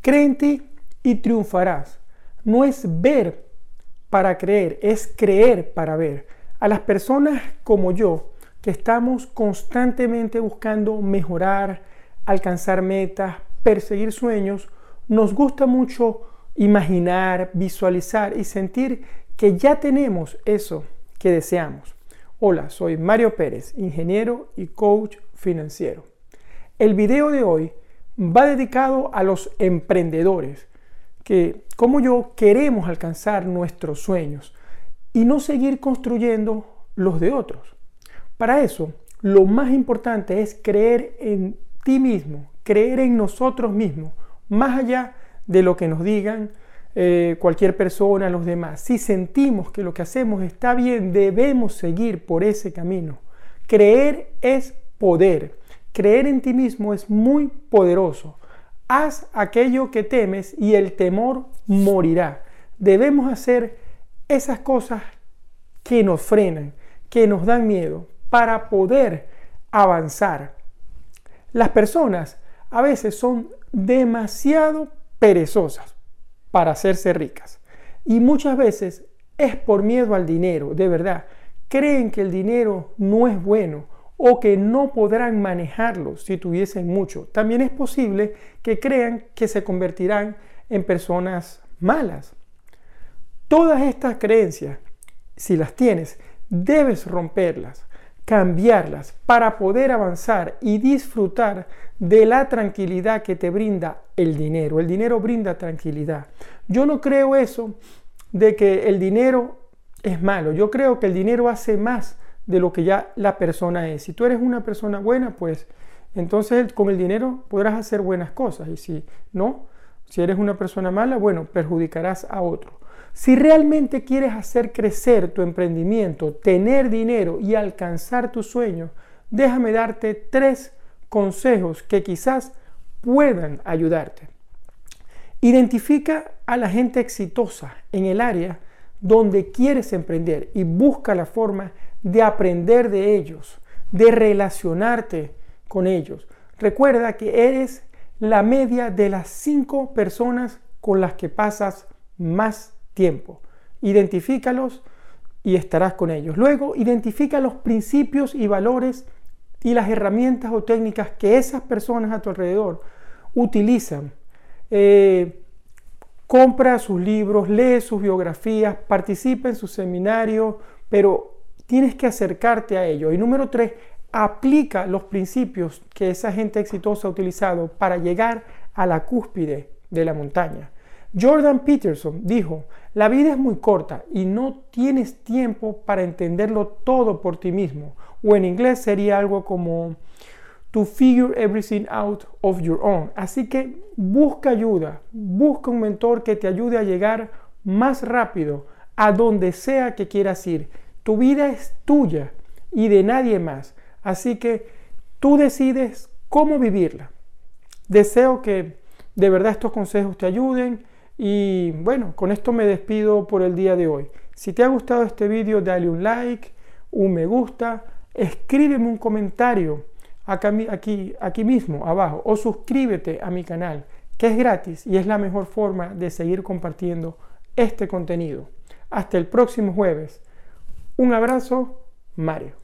Cree en ti y triunfarás. No es ver para creer, es creer para ver. A las personas como yo, que estamos constantemente buscando mejorar, alcanzar metas, perseguir sueños, nos gusta mucho imaginar, visualizar y sentir que ya tenemos eso que deseamos. Hola, soy Mario Pérez, ingeniero y coach financiero. El video de hoy va dedicado a los emprendedores que, como yo, queremos alcanzar nuestros sueños y no seguir construyendo los de otros. Para eso, lo más importante es creer en ti mismo, creer en nosotros mismos, más allá de lo que nos digan eh, cualquier persona, los demás. Si sentimos que lo que hacemos está bien, debemos seguir por ese camino. Creer es poder. Creer en ti mismo es muy poderoso. Haz aquello que temes y el temor morirá. Debemos hacer esas cosas que nos frenan, que nos dan miedo, para poder avanzar. Las personas a veces son demasiado perezosas para hacerse ricas. Y muchas veces es por miedo al dinero, de verdad. Creen que el dinero no es bueno o que no podrán manejarlo si tuviesen mucho. También es posible que crean que se convertirán en personas malas. Todas estas creencias, si las tienes, debes romperlas, cambiarlas para poder avanzar y disfrutar de la tranquilidad que te brinda el dinero. El dinero brinda tranquilidad. Yo no creo eso de que el dinero es malo. Yo creo que el dinero hace más de lo que ya la persona es. Si tú eres una persona buena, pues entonces con el dinero podrás hacer buenas cosas. Y si no, si eres una persona mala, bueno, perjudicarás a otro. Si realmente quieres hacer crecer tu emprendimiento, tener dinero y alcanzar tus sueños, déjame darte tres consejos que quizás puedan ayudarte. Identifica a la gente exitosa en el área donde quieres emprender y busca la forma de aprender de ellos, de relacionarte con ellos. Recuerda que eres la media de las cinco personas con las que pasas más tiempo. Identifícalos y estarás con ellos. Luego, identifica los principios y valores y las herramientas o técnicas que esas personas a tu alrededor utilizan. Eh, compra sus libros, lee sus biografías, participa en sus seminarios, pero tienes que acercarte a ello. Y número tres, aplica los principios que esa gente exitosa ha utilizado para llegar a la cúspide de la montaña. Jordan Peterson dijo, la vida es muy corta y no tienes tiempo para entenderlo todo por ti mismo. O en inglés sería algo como to figure everything out of your own. Así que busca ayuda, busca un mentor que te ayude a llegar más rápido a donde sea que quieras ir. Tu vida es tuya y de nadie más. Así que tú decides cómo vivirla. Deseo que de verdad estos consejos te ayuden y bueno, con esto me despido por el día de hoy. Si te ha gustado este vídeo, dale un like, un me gusta, escríbeme un comentario aquí, aquí mismo abajo o suscríbete a mi canal, que es gratis y es la mejor forma de seguir compartiendo este contenido. Hasta el próximo jueves. Un abrazo, Mario.